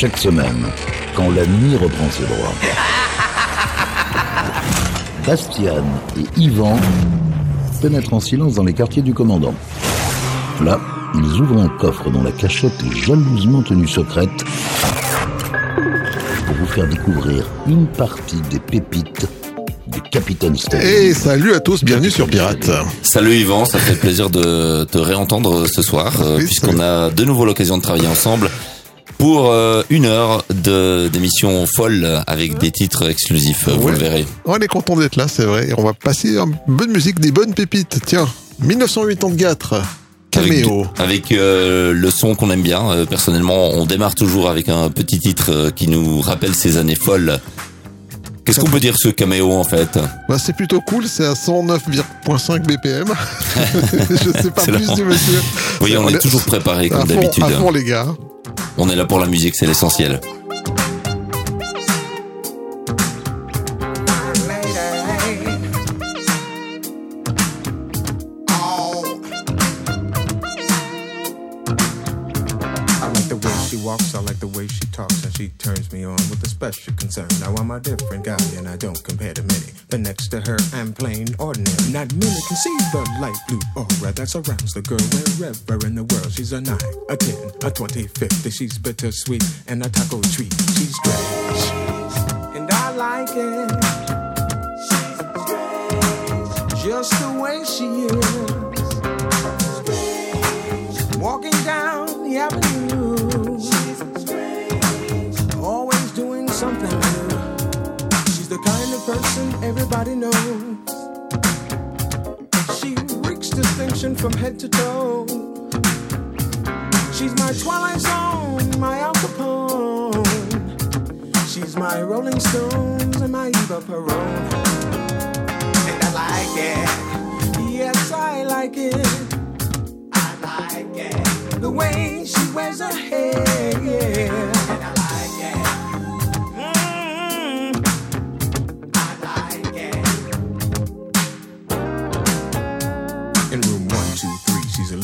chaque semaine, quand la nuit reprend ses droits. Bastian et Yvan pénètrent en silence dans les quartiers du commandant. Là, ils ouvrent un coffre dont la cachette est jalousement tenue secrète pour vous faire découvrir une partie des pépites du Capitaine Stubbs. Et salut à tous, bienvenue sur Pirate. Salut Yvan, ça fait plaisir de te réentendre ce soir, euh, puisqu'on a de nouveau l'occasion de travailler ensemble pour euh, une heure de d'émission folle avec des titres exclusifs, vous le verrez. On est content d'être là, c'est vrai. Et on va passer un peu de musique, des bonnes pépites. Tiens, 1984, Avec, Cameo. avec euh, le son qu'on aime bien. Euh, personnellement, on démarre toujours avec un petit titre qui nous rappelle ces années folles. Qu'est-ce qu'on peut dire ce caméo en fait Bah, c'est plutôt cool, c'est à 109,5 BPM. Je sais pas plus du monsieur. Oui, on est toujours préparé comme d'habitude. à fond, les gars. On est là pour la musique, c'est l'essentiel. Way she talks, and she turns me on with a special concern. Now I'm a different guy, and I don't compare to many. But next to her, I'm plain ordinary. Not many can see the light blue aura that surrounds the girl wherever in the world. She's a 9, a 10, a 20, 50. She's bittersweet and a taco treat. She's strange, and I like it. She's strange, just the way she is. Person everybody knows. She reeks distinction from head to toe. She's my Twilight Zone, my Al Capone. She's my Rolling Stones and my Eva Peron. And I like it. Yes, I like it. I like it. The way she wears her hair,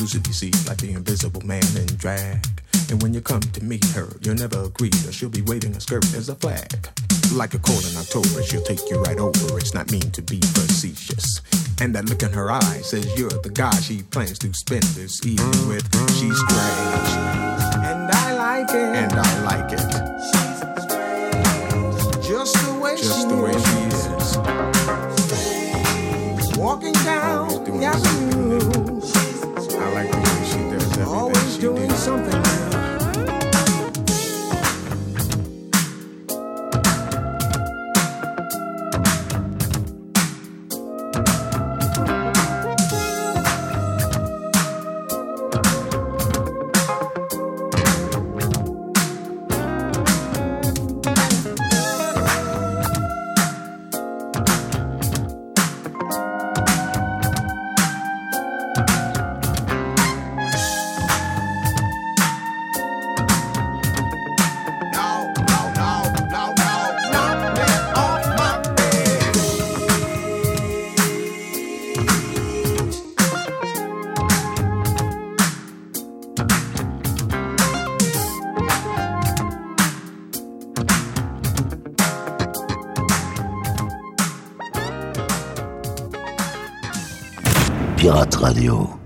three, she's elusive, see, like the invisible man in drag. And when you come to meet her, you'll never agree that she'll be waving her skirt as a flag. Like a cold in October, she'll take you right over. It's not mean to be facetious. And that look in her eye says you're the guy she plans to spend this evening with. She's strange. And I like it. And I like it. Doing something Pirate Radio.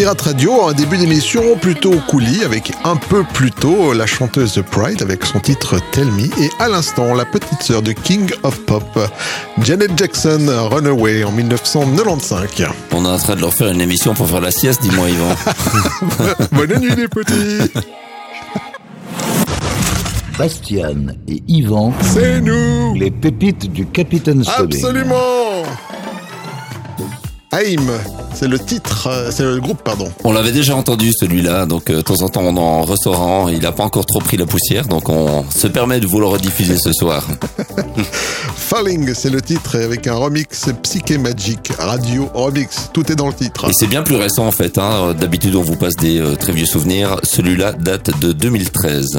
Pirate Radio, un début d'émission plutôt coulis avec un peu plus tôt la chanteuse The Pride avec son titre Tell Me et à l'instant la petite sœur du King of Pop, Janet Jackson Runaway en 1995. On est en train de leur faire une émission pour faire la sieste, dis-moi Yvan. Bonne nuit les petits Bastien et Yvan. C'est nous Les pépites du Capitaine Absolument Aïm c'est le titre, euh, c'est le groupe, pardon. On l'avait déjà entendu celui-là, donc euh, de temps en temps on en restaurant, il n'a pas encore trop pris la poussière, donc on se permet de vous le rediffuser ce soir. Falling, c'est le titre, avec un remix Psyché Magic, Radio Remix, tout est dans le titre. Et c'est bien plus récent en fait, hein. d'habitude on vous passe des euh, très vieux souvenirs, celui-là date de 2013.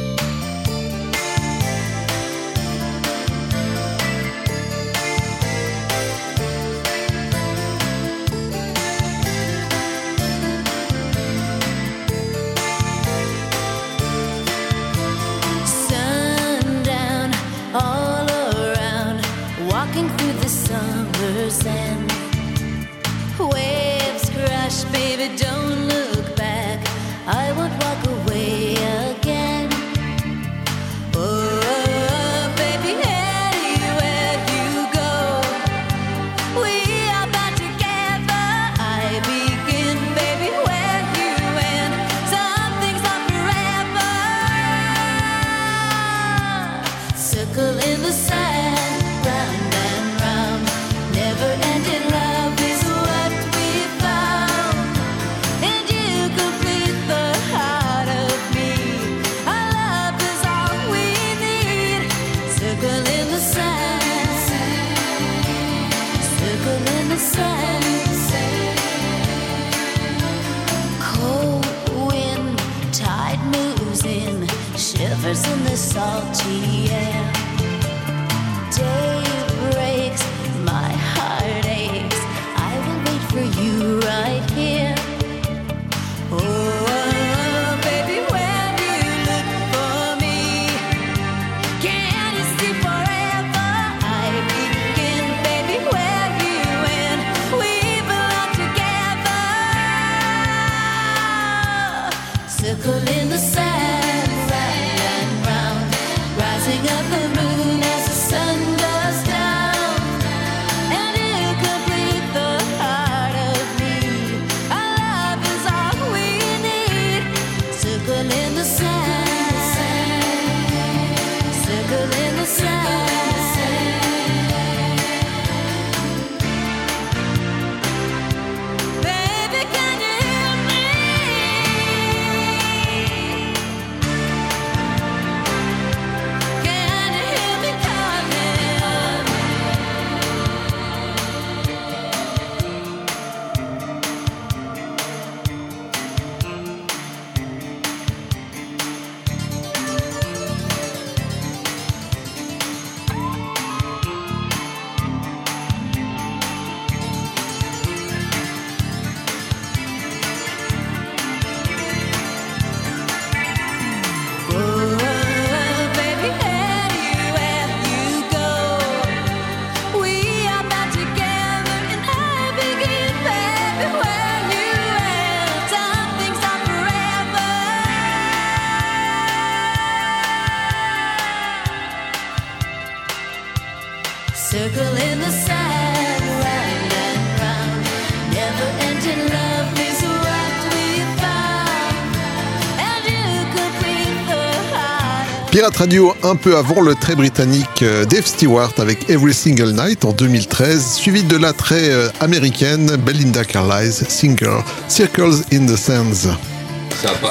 Radio un peu avant le très britannique euh, Dave Stewart avec Every Single Night en 2013, suivi de la très euh, américaine Belinda Carlisle, Singer, Circles in the Sands.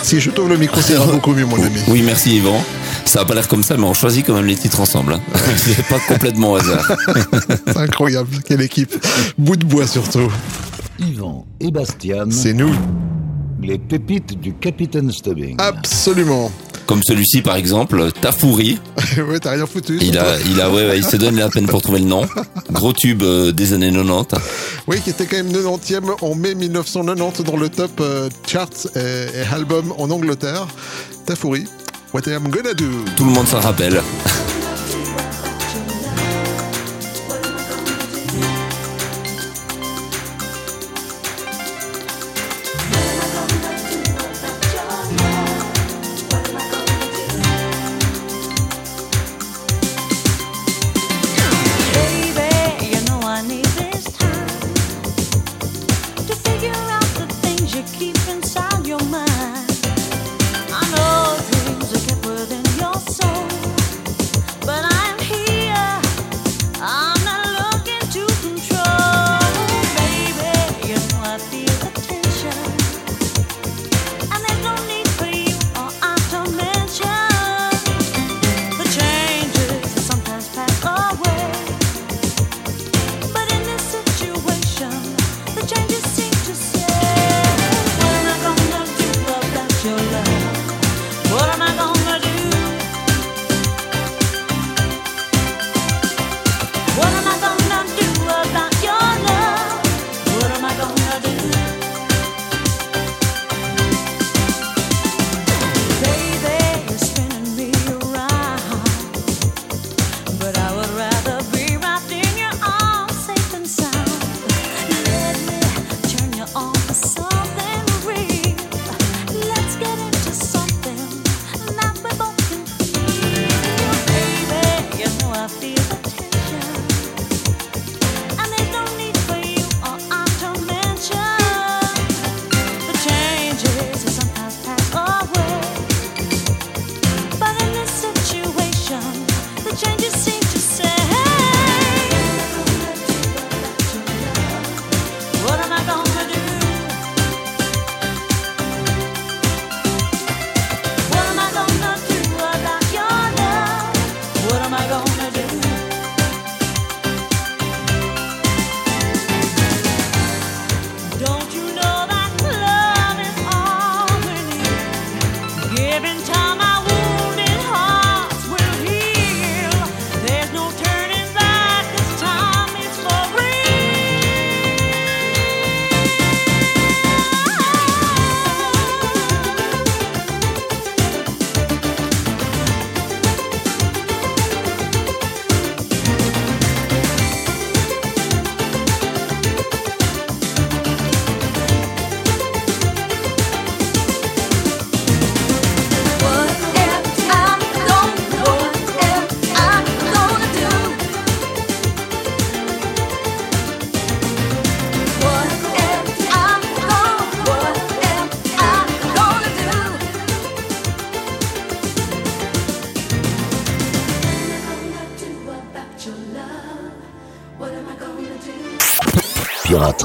Si je t'ouvre le micro, ça ira beaucoup mieux, mon ami. Oui, merci Yvan. Ça a pas l'air comme ça, mais on choisit quand même les titres ensemble. hein. C'est pas complètement au hasard. C'est incroyable, quelle équipe. Bout de bois surtout. Yvan et Bastian, C'est nous. les pépites du Capitaine Stubbing. Absolument. Comme celui-ci, par exemple, Tafouri. ouais, t'as rien foutu. Il a, il a, ouais, ouais, il se donne la peine pour trouver le nom. Gros tube euh, des années 90. Oui, qui était quand même 90e en mai 1990 dans le top euh, charts et, et album en Angleterre. Tafouri. What I'm gonna do. Tout le monde s'en rappelle.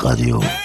Radio.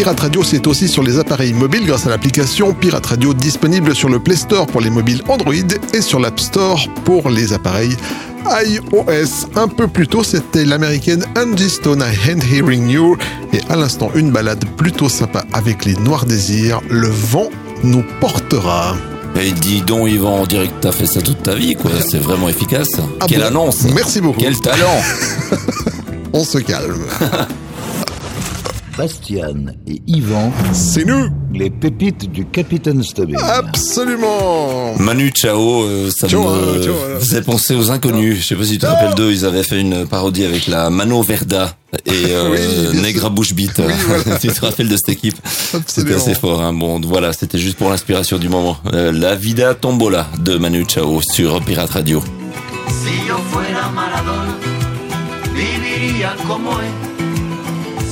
Pirate Radio, c'est aussi sur les appareils mobiles grâce à l'application Pirate Radio disponible sur le Play Store pour les mobiles Android et sur l'App Store pour les appareils iOS. Un peu plus tôt, c'était l'américaine Angie Stone, I Hand Hearing You. Et à l'instant, une balade plutôt sympa avec les Noirs Désirs. Le vent nous portera. Et dis donc, Yvan, on dirait que t'as fait ça toute ta vie, quoi. C'est vraiment efficace. Ah Quelle bon? annonce Merci beaucoup. Quel talent On se calme. Bastian et Yvan, C'est nous les pépites du Capitaine Stubbing. Absolument Manu Chao, euh, ça Ciao, me hein, ciao, faisait penser aux inconnus. Je sais pas si tu te rappelles d'eux, ils avaient fait une parodie avec la Mano Verda et euh, Oui, Negra Bushbeat. Oui, voilà. tu te rappelles de cette équipe C'était assez fort. Hein. Bon, voilà, c'était juste pour l'inspiration du moment. Euh, la Vida Tombola de Manu Chao sur Pirate Radio. Si yo fuera Maradona, viviría como él.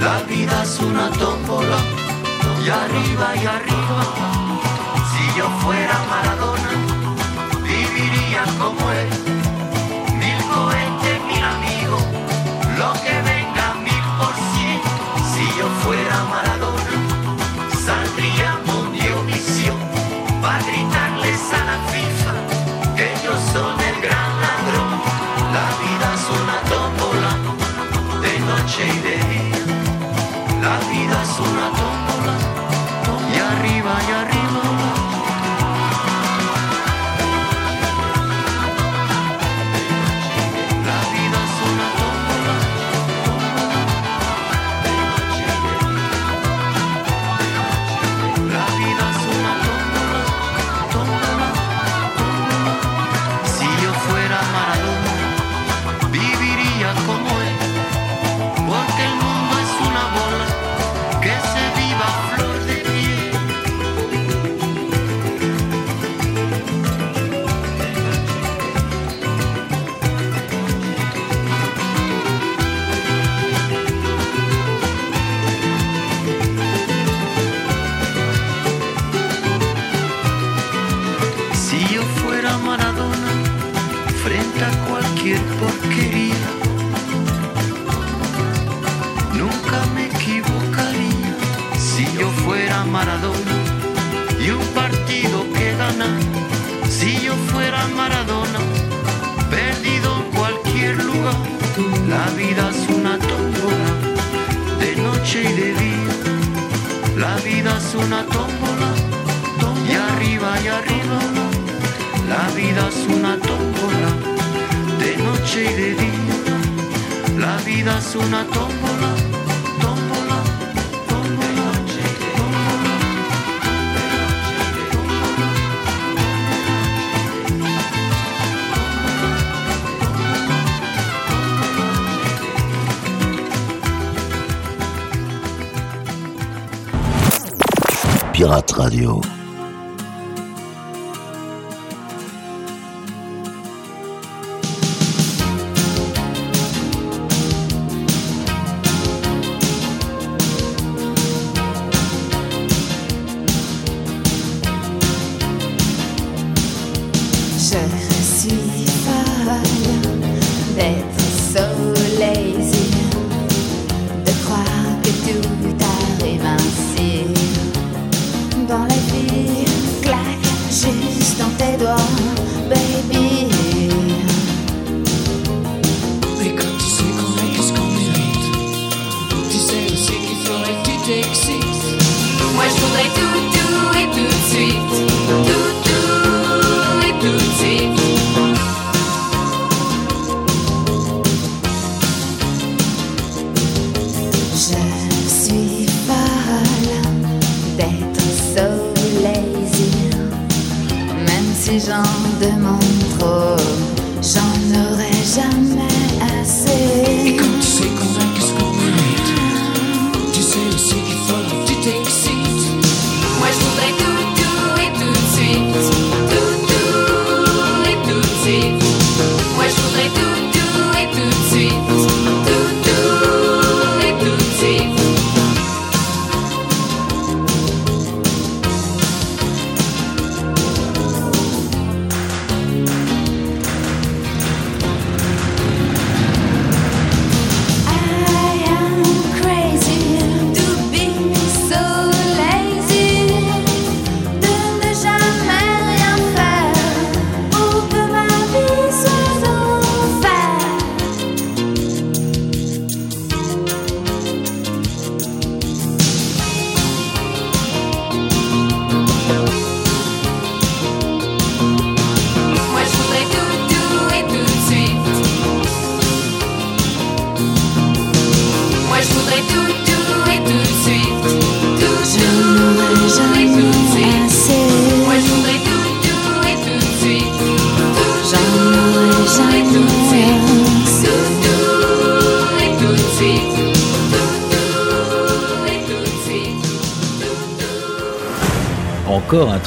La vida es una tómbola, y arriba y arriba. Si yo fuera Maradona, viviría como él. Maradona y un partido que gana, si yo fuera Maradona, perdido en cualquier lugar, la vida es una tómbola, de noche y de día. La vida es una tómbola, y arriba y arriba. La vida es una tómbola, de noche y de día. La vida es una tómbola. Radio.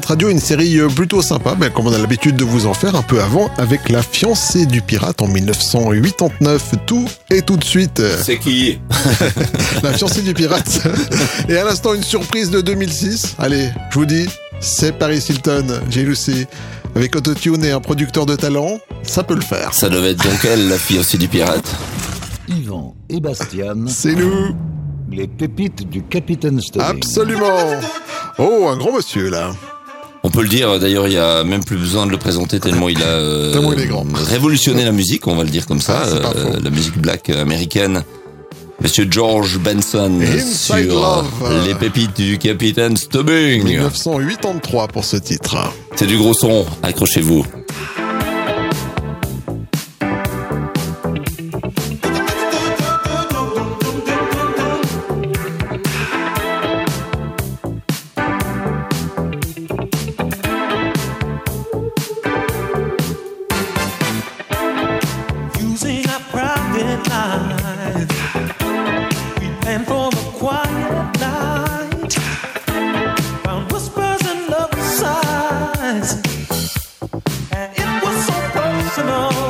Pirate Radio, une série euh, plutôt sympa, comme on a l'habitude de vous en faire un peu avant, avec La fiancée du pirate en 1989. Tout et tout de suite. C'est qui La fiancée du pirate. Et à l'instant, une surprise de 2006. Allez, je vous dis, c'est Paris Hilton, j'ai Lucy. Avec Autotune et un producteur de talent, ça peut le faire. Ça devait être donc elle, la aussi du pirate. Yvan et Bastian, C'est nous, les pépites du Capitaine Stubbing. absolument. Oh, un grand monsieur là. On peut le dire, d'ailleurs, il y a même plus besoin de le présenter tellement il a euh, Tellement il révolutionné la musique, on va le dire comme ça, Ah, euh, la musique black américaine. Monsieur George Benson Inside sur Love. les pépites du Capitaine Stubbing. 1983 pour ce titre. C'est du gros son, accrochez-vous. Personal.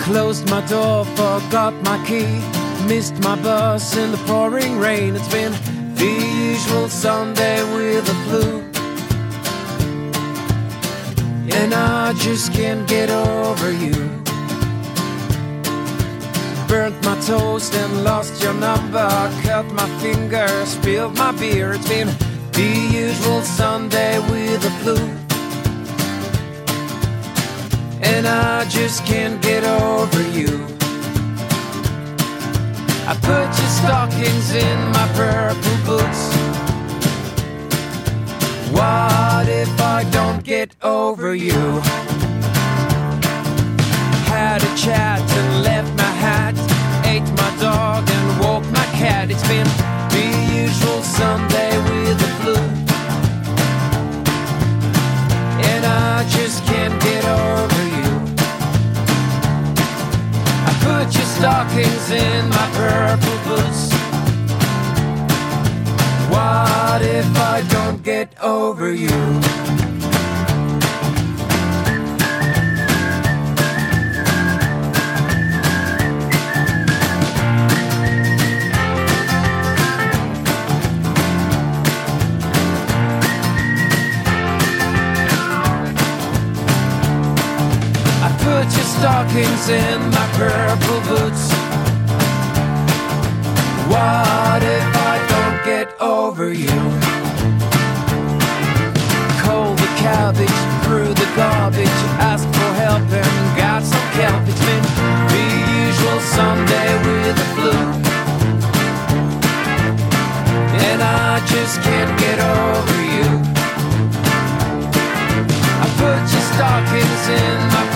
Closed my door, forgot my key. Missed my bus in the pouring rain. It's been the usual Sunday with the flu. And I just can't get over you. Burnt my toast and lost your number. Cut my finger, spilled my beer. It's been the usual Sunday with the flu. And I just can't get over you. I put your stockings in my purple boots. What if I don't get over you? Had a chat and left dog and walked my cat. It's been the usual Sunday with the flu. And I just can't get over you. I put your stockings in my purple boots. What if I don't get over you? Stockings in my purple boots. What if I don't get over you? Cold the cabbage, threw the garbage, asked for help and got some kelp. It's been the usual Sunday with the flu. And I just can't get over you. I put your stockings in my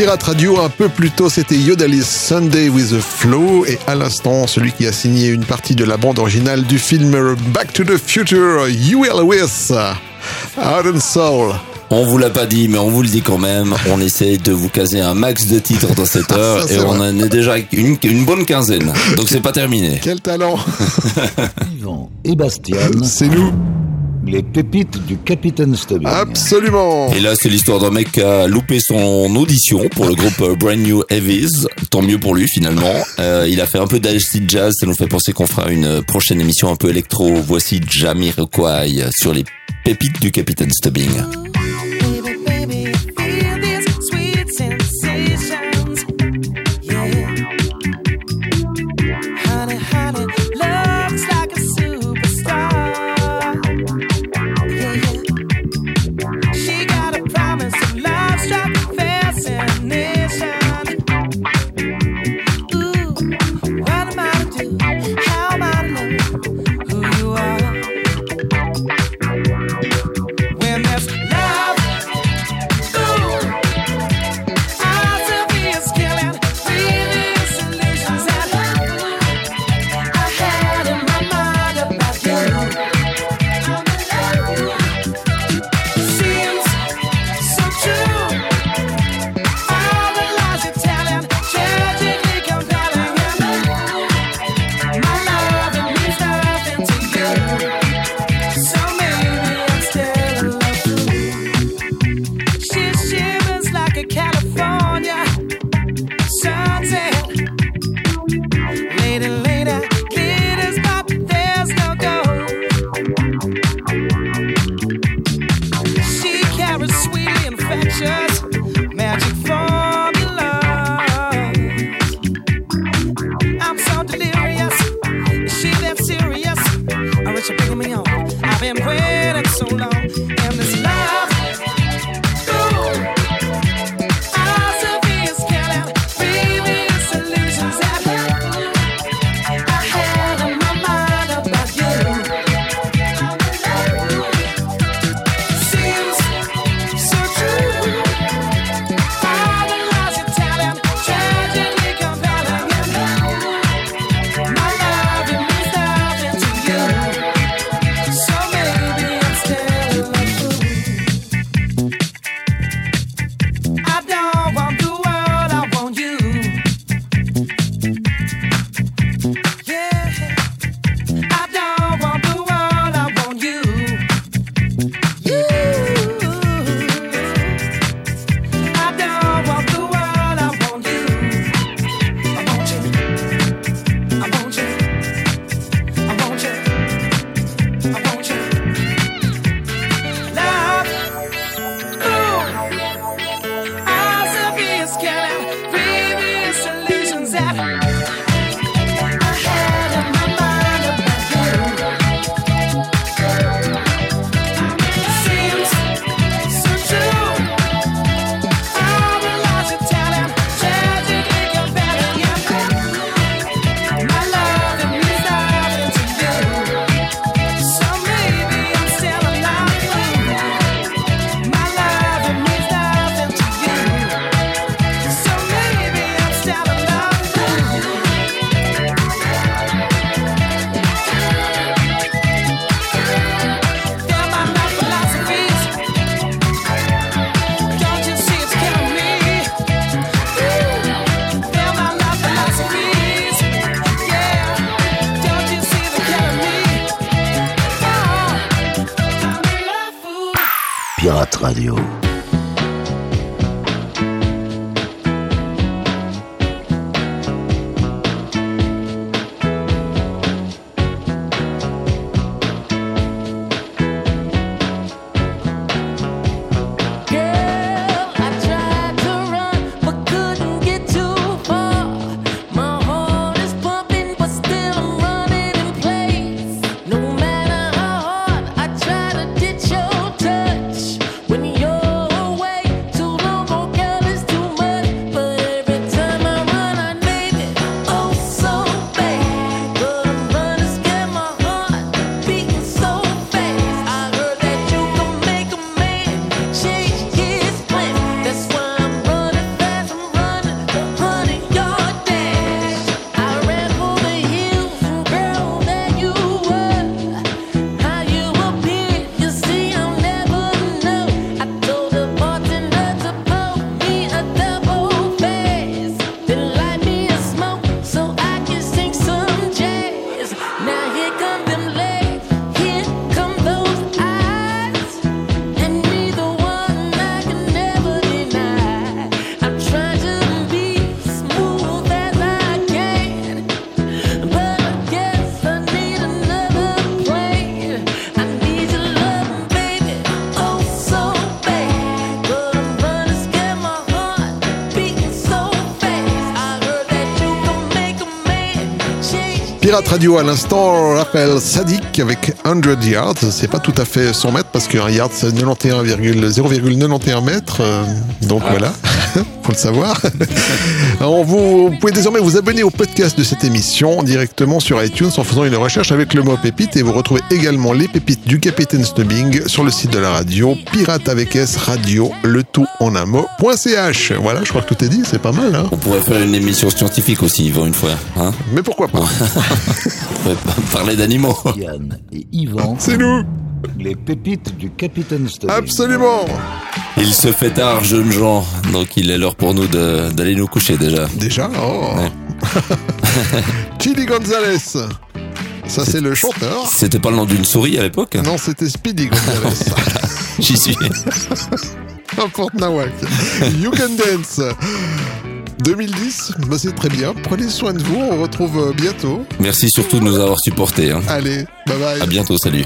Pirate Radio, un peu plus tôt, c'était Yodalis Sunday with the Flow, et à l'instant, celui qui a signé une partie de la bande originale du film Back to the Future, Huey Lewis, Heart and Soul. On vous l'a pas dit, mais on vous le dit quand même. On essaie de vous caser un max de titres dans cette heure et on en est déjà une, une bonne quinzaine. Donc c'est pas terminé. Quel talent Yvan et Bastien. C'est nous. Les pépites du capitaine Stubbing. Absolument. Et là, c'est l'histoire d'un mec qui a loupé son audition pour le groupe euh, Brand New Heavies. Tant mieux pour lui finalement. Euh, il a fait un peu d'acid jazz. Ça nous fait penser qu'on fera une euh, prochaine émission un peu électro. Voici Jamiroquai sur les pépites du capitaine Stubbing. Radio à l'instant, Raphaël Sadik avec 100 yards. C'est pas tout à fait 100 mètres parce qu'un yard c'est 91,0,91 0,91 mètres. euh, donc voilà, faut le savoir. Alors, vous, vous pouvez désormais vous abonner au podcast de cette émission directement sur iTunes en faisant une recherche avec le mot pépite et vous retrouvez également les pépites du Capitaine Stubbing sur le site de la radio Pirate avec S Radio, le tout en un mot.ch. Voilà, je crois que tout est dit, c'est pas mal. Hein On pourrait faire une émission scientifique aussi, Yvan, une fois. Hein Mais pourquoi pas On pourrait pas parler d'animaux. Yann et Yvan, C'est nous les pépites du Capitaine Stubbing. Absolument Il se fait tard, jeunes gens, donc il est l'heure pour nous d'aller nous coucher déjà. Déjà Oh Ouais. Chili Gonzalez ça c'est le chanteur. C'était pas le nom d'une souris à l'époque? Non, c'était Speedy Gonzalez. J'y suis. N'importe Nawak. You Can Dance. 2010, bah c'est très bien. Prenez soin de vous, on retrouve euh, bientôt. Merci surtout de nous avoir supportés. Hein. Allez, bye bye. À bientôt, salut.